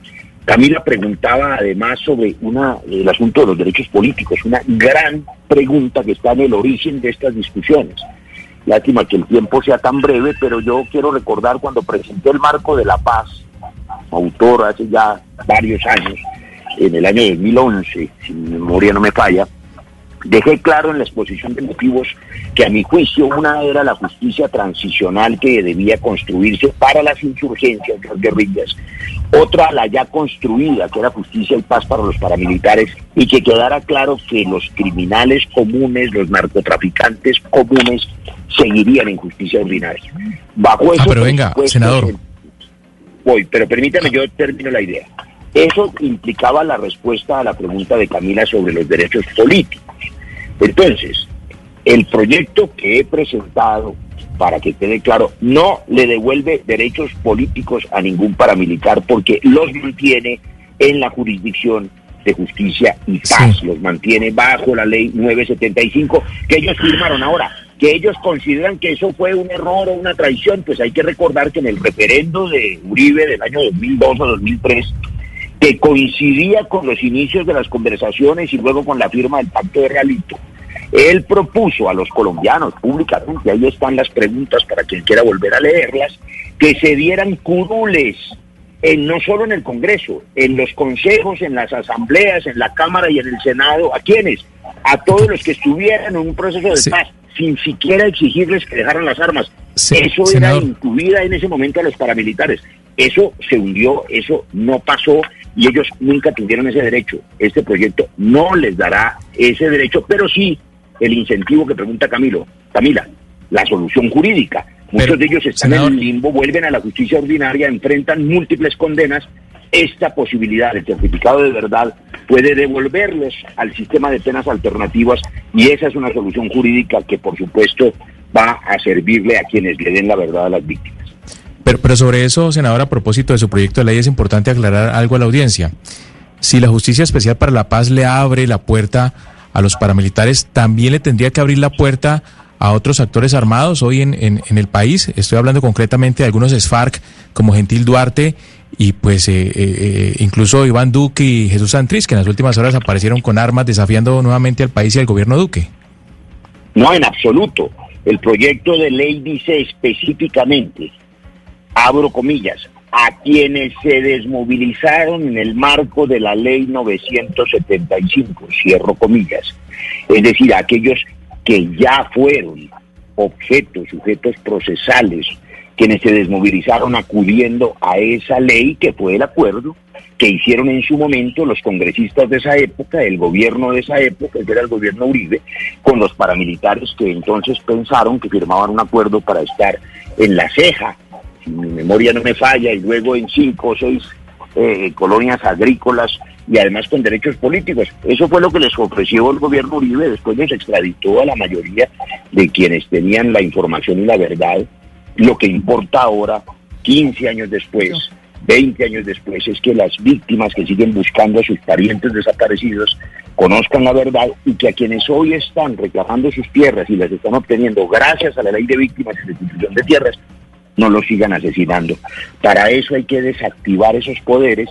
Camila preguntaba además sobre una, el asunto de los derechos políticos, una gran pregunta que está en el origen de estas discusiones. Lástima que el tiempo sea tan breve, pero yo quiero recordar cuando presenté el marco de la paz, autor hace ya varios años, en el año 2011, si mi memoria no me falla, dejé claro en la exposición de motivos que a mi juicio una era la justicia transicional que debía construirse para las insurgencias, las guerrillas, otra la ya construida, que era justicia y paz para los paramilitares, y que quedara claro que los criminales comunes, los narcotraficantes comunes, seguirían en justicia ordinaria. Bajo Ah, esos pero venga, senador. Voy, pero permítame, yo termino la idea. Eso implicaba la respuesta a la pregunta de Camila sobre los derechos políticos. Entonces, el proyecto que he presentado, para que quede claro, no le devuelve derechos políticos a ningún paramilitar porque los mantiene en la jurisdicción de justicia y paz, los mantiene bajo la ley 975 que ellos firmaron ahora. Que ellos consideran que eso fue un error o una traición, pues hay que recordar que en el referendo de Uribe del año 2002 o 2003, que coincidía con los inicios de las conversaciones y luego con la firma del pacto de realito. Él propuso a los colombianos públicamente, ahí están las preguntas para quien quiera volver a leerlas, que se dieran curules en, no solo en el Congreso, en los consejos, en las asambleas, en la Cámara y en el Senado. ¿A quiénes? A todos los que estuvieran en un proceso de paz, sin siquiera exigirles que dejaran las armas. eso era incluida en ese momento a los paramilitares. Eso se hundió, eso no pasó y ellos nunca tuvieron ese derecho. Este proyecto no les dará ese derecho, pero sí el incentivo que pregunta Camilo, Camila, la solución jurídica. Muchos de ellos están en el limbo, vuelven a la justicia ordinaria, enfrentan múltiples condenas. Esta posibilidad del certificado de verdad puede devolverlos al sistema de penas alternativas y esa es una solución jurídica que por supuesto va a servirle a quienes le den la verdad a las víctimas. Pero, pero sobre eso, senador, a propósito de su proyecto de ley, es importante aclarar algo a la audiencia. Si la Justicia Especial para la Paz le abre la puerta a los paramilitares, también le tendría que abrir la puerta a otros actores armados hoy en, en, el país. Estoy hablando concretamente de algunos SFARC como Gentil Duarte y pues eh, eh, incluso Iván Duque y Jesús Santriz, que en las últimas horas aparecieron con armas desafiando nuevamente al país y al gobierno Duque. No, en absoluto. El proyecto de ley dice específicamente, abro comillas, a quienes se desmovilizaron en el marco de la ley 975, cierro comillas, es decir, aquellos que ya fueron objetos, sujetos procesales, quienes se desmovilizaron acudiendo a esa ley que fue el acuerdo que hicieron en su momento los congresistas de esa época, el gobierno de esa época, que era el gobierno Uribe, con los paramilitares que entonces pensaron que firmaban un acuerdo para estar en la ceja, si mi memoria no me falla, y luego en cinco o seis eh, colonias agrícolas y además con derechos políticos. Eso fue lo que les ofreció el gobierno Uribe, después les extraditó a la mayoría de quienes tenían la información y la verdad. Lo que importa ahora, 15 años después, 20 años después, es que las víctimas que siguen buscando a sus parientes desaparecidos conozcan la verdad y que a quienes hoy están reclamando sus tierras y las están obteniendo gracias a la ley de víctimas y restitución de tierras, no los sigan asesinando. Para eso hay que desactivar esos poderes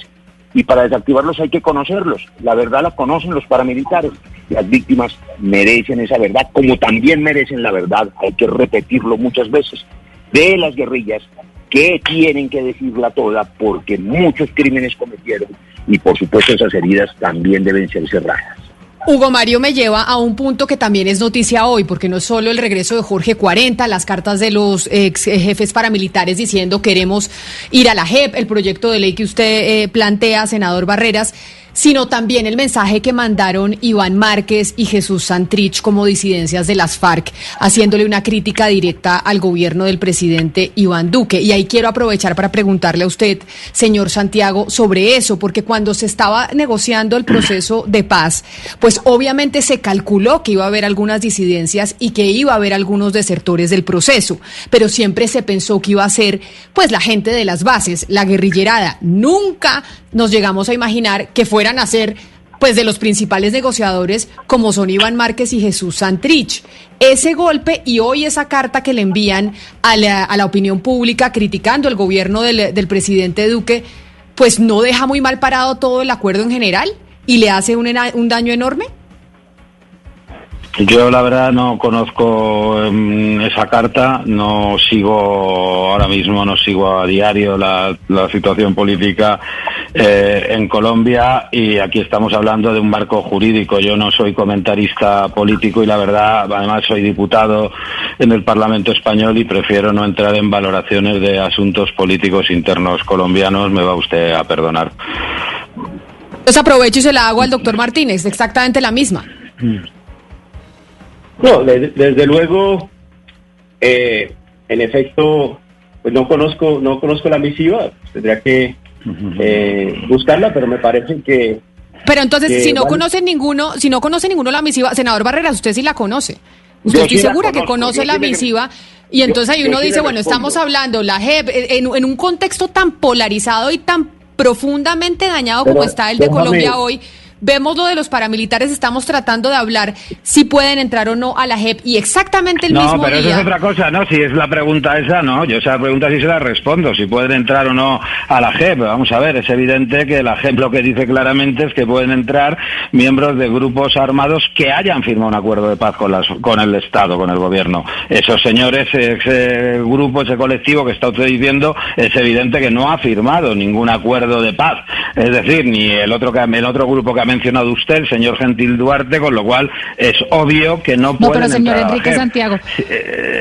y para desactivarlos hay que conocerlos. La verdad la conocen los paramilitares. Las víctimas merecen esa verdad, como también merecen la verdad, hay que repetirlo muchas veces, de las guerrillas que tienen que decirla toda porque muchos crímenes cometieron y por supuesto esas heridas también deben ser cerradas. Hugo Mario me lleva a un punto que también es noticia hoy, porque no es solo el regreso de Jorge 40, las cartas de los ex jefes paramilitares diciendo queremos ir a la JEP, el proyecto de ley que usted eh, plantea, senador Barreras, sino también el mensaje que mandaron Iván Márquez y Jesús Santrich como disidencias de las FARC, haciéndole una crítica directa al gobierno del presidente Iván Duque. Y ahí quiero aprovechar para preguntarle a usted, señor Santiago, sobre eso, porque cuando se estaba negociando el proceso de paz, pues obviamente se calculó que iba a haber algunas disidencias y que iba a haber algunos desertores del proceso, pero siempre se pensó que iba a ser pues la gente de las bases, la guerrillerada. Nunca nos llegamos a imaginar que fueran a ser pues de los principales negociadores como son Iván Márquez y Jesús Santrich. Ese golpe y hoy esa carta que le envían a la, a la opinión pública criticando el gobierno del, del, presidente Duque, pues no deja muy mal parado todo el acuerdo en general y le hace un, un daño enorme. Yo la verdad no conozco um, esa carta, no sigo ahora mismo, no sigo a diario la, la situación política eh, en Colombia y aquí estamos hablando de un marco jurídico. Yo no soy comentarista político y la verdad, además soy diputado en el Parlamento español y prefiero no entrar en valoraciones de asuntos políticos internos colombianos. Me va usted a perdonar. Pues aprovecho y se la hago al doctor Martínez, exactamente la misma. No, desde luego, eh, en efecto, pues no conozco, no conozco la misiva, tendría que eh, buscarla, pero me parece que. Pero entonces, si no conoce ninguno, si no conoce ninguno la misiva, senador Barreras, usted sí la conoce. Usted estoy segura que conoce la misiva. Y entonces ahí uno dice, bueno, estamos hablando, la JEP, en, en, un contexto tan polarizado y tan profundamente dañado como está el de Colombia hoy, vemos lo de los paramilitares, estamos tratando de hablar si pueden entrar o no a la JEP y exactamente el no, mismo pero eso es otra cosa, ¿no? Si es la pregunta esa, no. Yo esa pregunta sí se la respondo, si pueden entrar o no a la JEP. Vamos a ver, es evidente que la JEP lo que dice claramente es que pueden entrar miembros de grupos armados que hayan firmado un acuerdo de paz con, las, con el Estado, con el gobierno. Esos señores, ese grupo, ese colectivo que está usted diciendo, es evidente que no ha firmado ningún acuerdo de paz. Es decir, ni el otro, el otro grupo que ha mencionado usted, el señor Gentil Duarte, con lo cual es obvio que no No, pueden pero señor Enrique. Santiago.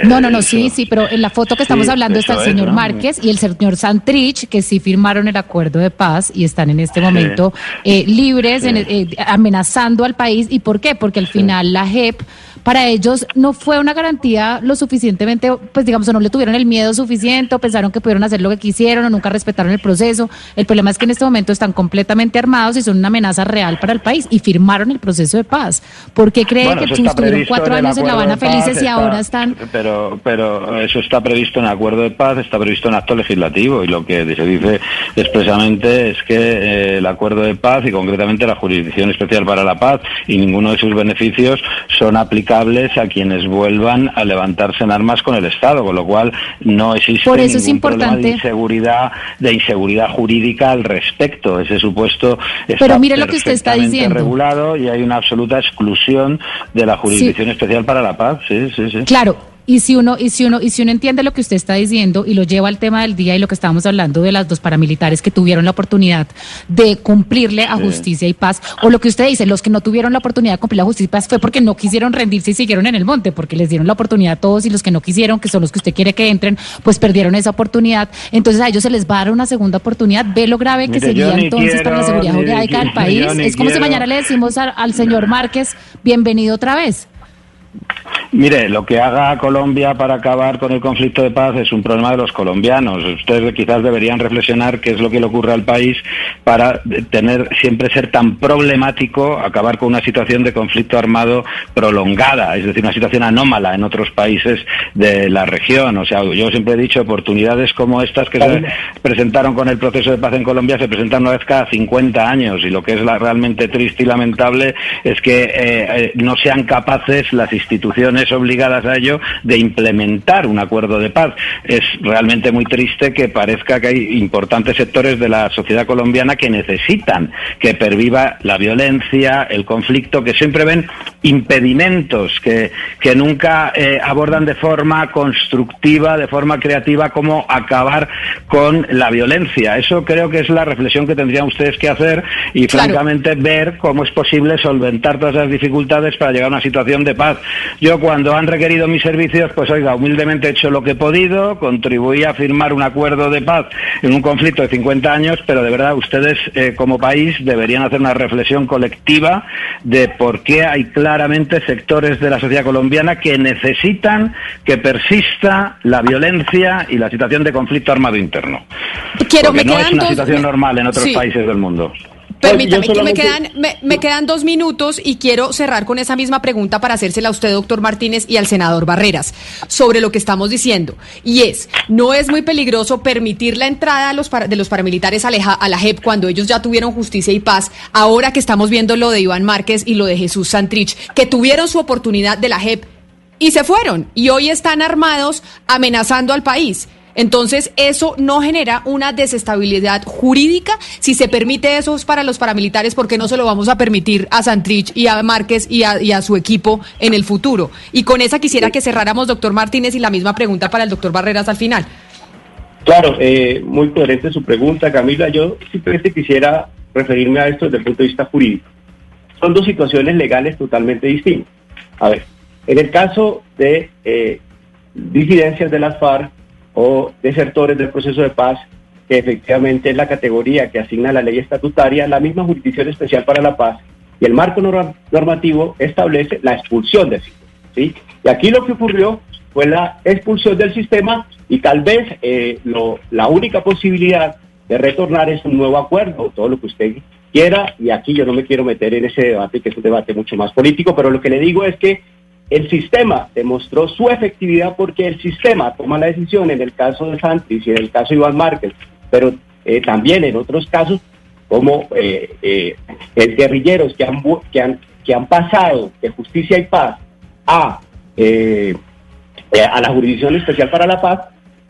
No, no, no, sí, sí, pero en la foto que estamos Sí, hablando está el es, señor ¿no? Márquez y el señor Santrich, que sí firmaron el acuerdo de paz y están en este momento eh, libres, en- eh, amenazando al país. ¿Y por qué? Porque al final la JEP para ellos no fue una garantía lo suficientemente, pues digamos, o no le tuvieron el miedo suficiente, o pensaron que pudieron hacer lo que quisieron, o nunca respetaron el proceso. El problema es que en este momento están completamente armados y son una amenaza real para el país y firmaron el proceso de paz. ¿Por qué cree Bueno, que estuvieron cuatro en años en La Habana paz, felices y ahora están Pero, pero eso está previsto en el acuerdo de paz, está previsto en acto legislativo y lo que se dice expresamente es que eh, el acuerdo de paz y concretamente la Jurisdicción Especial para la Paz y ninguno de sus beneficios son aplicables a quienes vuelvan a levantarse en armas con el Estado, con lo cual no existe Por eso es ningún problema importante- de inseguridad, de inseguridad jurídica al respecto. Ese supuesto está Pero mire lo que usted está diciendo. regulado y hay una absoluta exclusión de la Jurisdicción Especial para la Paz. Sí, sí, sí. Claro, y si uno y si uno y si uno entiende lo que usted está diciendo y lo lleva al tema del día y lo que estábamos hablando de las dos paramilitares que tuvieron la oportunidad de cumplirle a justicia y paz o lo que usted dice, los que no tuvieron la oportunidad de cumplir la justicia y paz fue porque no quisieron rendirse y siguieron en el monte, porque les dieron la oportunidad a todos y los que no quisieron, que son los que usted quiere que entren, pues perdieron esa oportunidad. Entonces a ellos se les va a dar una segunda oportunidad. Ve lo grave que sería entonces para la seguridad jurídica del país. Es como si mañana le decimos a- al señor Márquez, bienvenido otra vez. Mire, lo que haga Colombia para acabar con el conflicto de paz es un problema de los colombianos. Ustedes quizás deberían reflexionar qué es lo que le ocurre al país para tener siempre ser tan problemático acabar con una situación de conflicto armado prolongada, es decir, una situación anómala en otros países de la región. O sea, yo siempre he dicho oportunidades como estas que se presentaron con el proceso de paz en Colombia se presentan una vez cada 50 años y lo que es la- realmente triste y lamentable es que eh, eh, no sean capaces las instituciones obligadas a ello de implementar un acuerdo de paz. Es realmente muy triste que parezca que hay importantes sectores de la sociedad colombiana que necesitan que perviva la violencia, el conflicto, que siempre ven impedimentos, que, que nunca eh, abordan de forma constructiva, de forma creativa, cómo acabar con la violencia. Eso creo que es la reflexión que tendrían ustedes que hacer y, Claro. francamente, ver cómo es posible solventar todas las dificultades para llegar a una situación de paz. Yo, cuando han requerido mis servicios, pues, oiga, humildemente he hecho lo que he podido, contribuí a firmar un acuerdo de paz en un conflicto de 50 años, pero de verdad, ustedes, eh, como país, deberían hacer una reflexión colectiva de por qué hay claramente sectores de la sociedad colombiana que necesitan que persista la violencia y la situación de conflicto armado interno. Quiero, Porque me no es una situación me- normal en otros sí. países del mundo. Permítame que me quedan, me, me quedan dos minutos y quiero cerrar con esa misma pregunta para hacérsela a usted, doctor Martínez, y al senador Barreras, sobre lo que estamos diciendo. Y es, ¿no es muy peligroso permitir la entrada a los para- de los paramilitares a, Leja- a la JEP cuando ellos ya tuvieron justicia y paz, ahora que estamos viendo lo de Iván Márquez y lo de Jesús Santrich, que tuvieron su oportunidad de la JEP y se fueron y hoy están armados amenazando al país? Entonces, eso no genera una desestabilidad jurídica. Si se permite eso para los paramilitares, ¿por qué no se lo vamos a permitir a Santrich y a Márquez y a, su equipo en el futuro? Y con esa quisiera que cerráramos, doctor Martínez, y la misma pregunta para el doctor Barreras al final. Claro, eh, muy coherente su pregunta, Camila. Yo simplemente quisiera referirme a esto desde el punto de vista jurídico. Son dos situaciones legales totalmente distintas. A ver, en el caso de eh, disidencias de las FARC o desertores del proceso de paz, que efectivamente es la categoría que asigna la ley estatutaria, la misma Jurisdicción Especial para la Paz y el marco norma- normativo establece la expulsión del sistema. ¿sí? Y aquí lo que ocurrió fue la expulsión del sistema y tal vez eh, lo- la única posibilidad de retornar es un nuevo acuerdo, todo lo que usted quiera, y aquí yo no me quiero meter en ese debate, que es un debate mucho más político, pero lo que le digo es que el sistema demostró su efectividad porque el sistema toma la decisión en el caso de Santis y en el caso de Iván Márquez, pero eh, también en otros casos como eh, eh, guerrilleros que han, que, han, que han pasado de justicia y paz a, eh, a la Jurisdicción Especial para la Paz,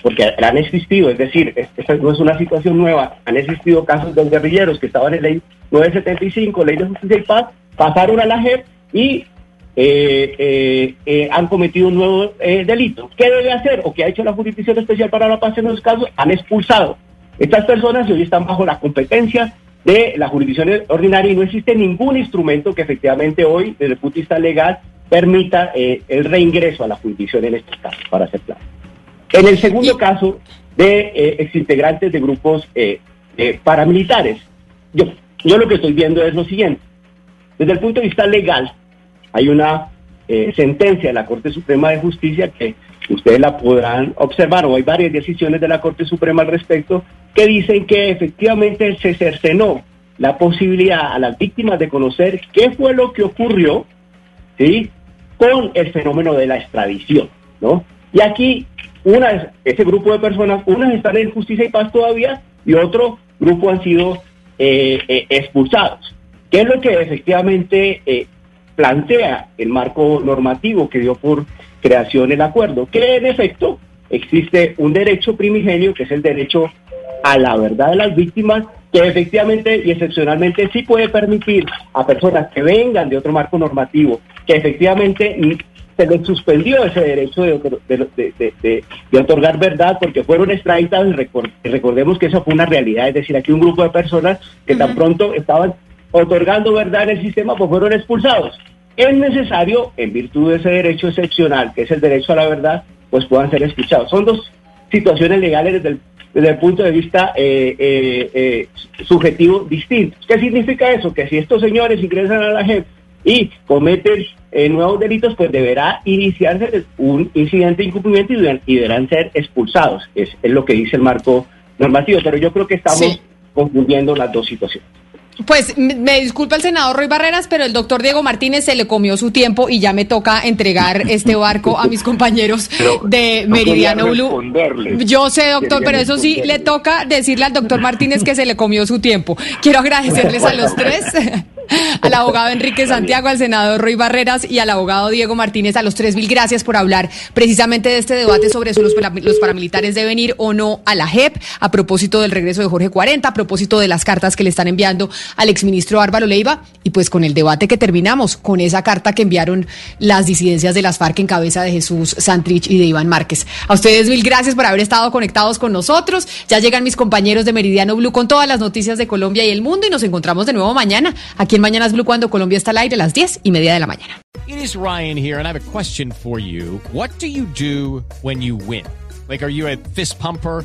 porque han existido, es decir, esta no es una situación nueva, han existido casos de guerrilleros que estaban en ley 975, ley de justicia y paz, pasaron a la JEP y han cometido un nuevo delito. ¿Qué debe hacer o qué ha hecho la Jurisdicción Especial para la Paz en esos casos? Han expulsado. Estas personas hoy están bajo la competencia de la jurisdicción ordinaria y no existe ningún instrumento que efectivamente hoy, desde el punto de vista legal, permita eh, el reingreso a la jurisdicción en este caso, para hacer claro. En el segundo caso de eh, exintegrantes de grupos eh, paramilitares, yo, yo lo que estoy viendo es lo siguiente. Desde el punto de vista legal, hay una sentencia de la Corte Suprema de Justicia que ustedes la podrán observar, o hay varias decisiones de la Corte Suprema al respecto, que dicen que efectivamente se cercenó la posibilidad a las víctimas de conocer qué fue lo que ocurrió, ¿sí? Con el fenómeno de la extradición, ¿no? Y aquí, una, ese grupo de personas, unas están en justicia y paz todavía y otro grupo han sido eh, eh, expulsados. ¿Qué es lo que efectivamente eh, plantea el marco normativo que dio por creación el acuerdo? Que en efecto existe un derecho primigenio, que es el derecho a la verdad de las víctimas, que efectivamente y excepcionalmente sí puede permitir a personas que vengan de otro marco normativo, que efectivamente se les suspendió ese derecho de, otorgar verdad porque fueron extraditados y, recordemos que eso fue una realidad, es decir, aquí un grupo de personas que tan pronto estaban otorgando verdad en el sistema, pues fueron expulsados. Es necesario, en virtud de ese derecho excepcional, que es el derecho a la verdad, pues puedan ser escuchados. Son dos situaciones legales desde el desde el punto de vista eh, eh, eh, subjetivo distinto. ¿Qué significa eso? Que si estos señores ingresan a la JEP y cometen nuevos delitos, pues deberá iniciarse un incidente de incumplimiento y, deberán ser expulsados. Es, es, lo que dice el marco normativo, pero yo creo que estamos confundiendo las dos situaciones. Pues me disculpa el senador Roy Barreras, pero el doctor Diego Martínez se le comió su tiempo y ya me toca entregar este barco a mis compañeros de Meridiano Blue. Yo sé, doctor, pero eso sí, le toca decirle al doctor Martínez que se le comió su tiempo. Quiero agradecerles a los tres. al abogado Enrique Santiago, al senador Roy Barreras y al abogado Diego Martínez, a los tres mil gracias por hablar precisamente de este debate sobre si los, paramilitares deben ir o no a la JEP, a propósito del regreso de Jorge 40, a propósito de las cartas que le están enviando al exministro Álvaro Leiva, y pues con el debate que terminamos, con esa carta que enviaron las disidencias de las FARC en cabeza de Jesús Santrich y de Iván Márquez. A ustedes mil gracias por haber estado conectados con nosotros. Ya llegan mis compañeros de Meridiano Blue con todas las noticias de Colombia y el mundo y nos encontramos de nuevo mañana aquí en Mañanas Blue cuando Colombia está al aire a las 10 y media de la mañana. It is Ryan here and I have a question for you. What do you do when you win? Like, are you a fist pumper?